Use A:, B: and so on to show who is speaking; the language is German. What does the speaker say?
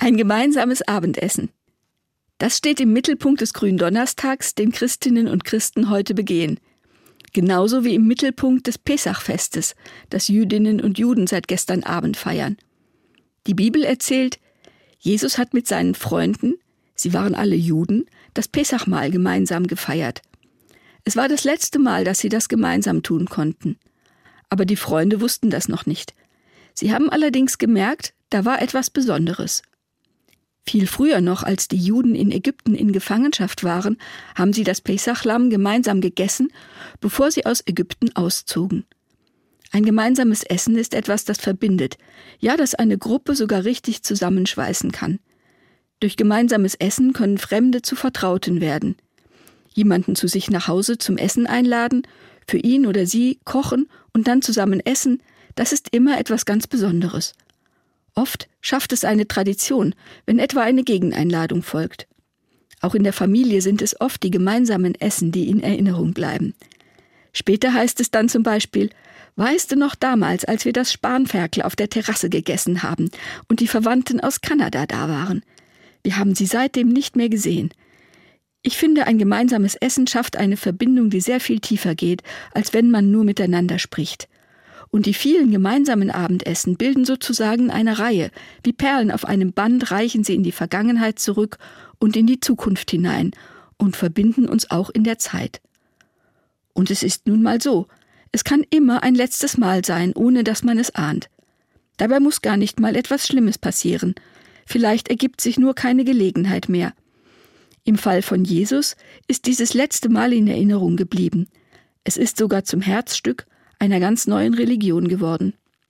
A: Ein gemeinsames Abendessen. Das steht im Mittelpunkt des Gründonnerstags, den Christinnen und Christen heute begehen. Genauso wie im Mittelpunkt des Pesachfestes, das Jüdinnen und Juden seit gestern Abend feiern. Die Bibel erzählt, Jesus hat mit seinen Freunden, sie waren alle Juden, das Pesachmahl gemeinsam gefeiert. Es war das letzte Mal, dass sie das gemeinsam tun konnten. Aber die Freunde wussten das noch nicht. Sie haben allerdings gemerkt, da war etwas Besonderes. Viel früher noch, als die Juden in Ägypten in Gefangenschaft waren, haben sie das Pesachlamm gemeinsam gegessen, bevor sie aus Ägypten auszogen. Ein gemeinsames Essen ist etwas, das verbindet, ja, das eine Gruppe sogar richtig zusammenschweißen kann. Durch gemeinsames Essen können Fremde zu Vertrauten werden. Jemanden zu sich nach Hause zum Essen einladen, für ihn oder sie kochen und dann zusammen essen, das ist immer etwas ganz Besonderes. Oft schafft es eine Tradition, wenn etwa eine Gegeneinladung folgt. Auch in der Familie sind es oft die gemeinsamen Essen, die in Erinnerung bleiben. Später heißt es dann zum Beispiel, weißt du noch damals, als wir das Spanferkel auf der Terrasse gegessen haben und die Verwandten aus Kanada da waren? Wir haben sie seitdem nicht mehr gesehen. Ich finde, ein gemeinsames Essen schafft eine Verbindung, die sehr viel tiefer geht, als wenn man nur miteinander spricht und die vielen gemeinsamen Abendessen bilden sozusagen eine Reihe. Wie Perlen auf einem Band reichen sie in die Vergangenheit zurück und in die Zukunft hinein und verbinden uns auch in der Zeit. Und es ist nun mal so, es kann immer ein letztes Mal sein, ohne dass man es ahnt. Dabei muss gar nicht mal etwas Schlimmes passieren. Vielleicht ergibt sich nur keine Gelegenheit mehr. Im Fall von Jesus ist dieses letzte Mal in Erinnerung geblieben. Es ist sogar zum Herzstück einer ganz neuen Religion geworden.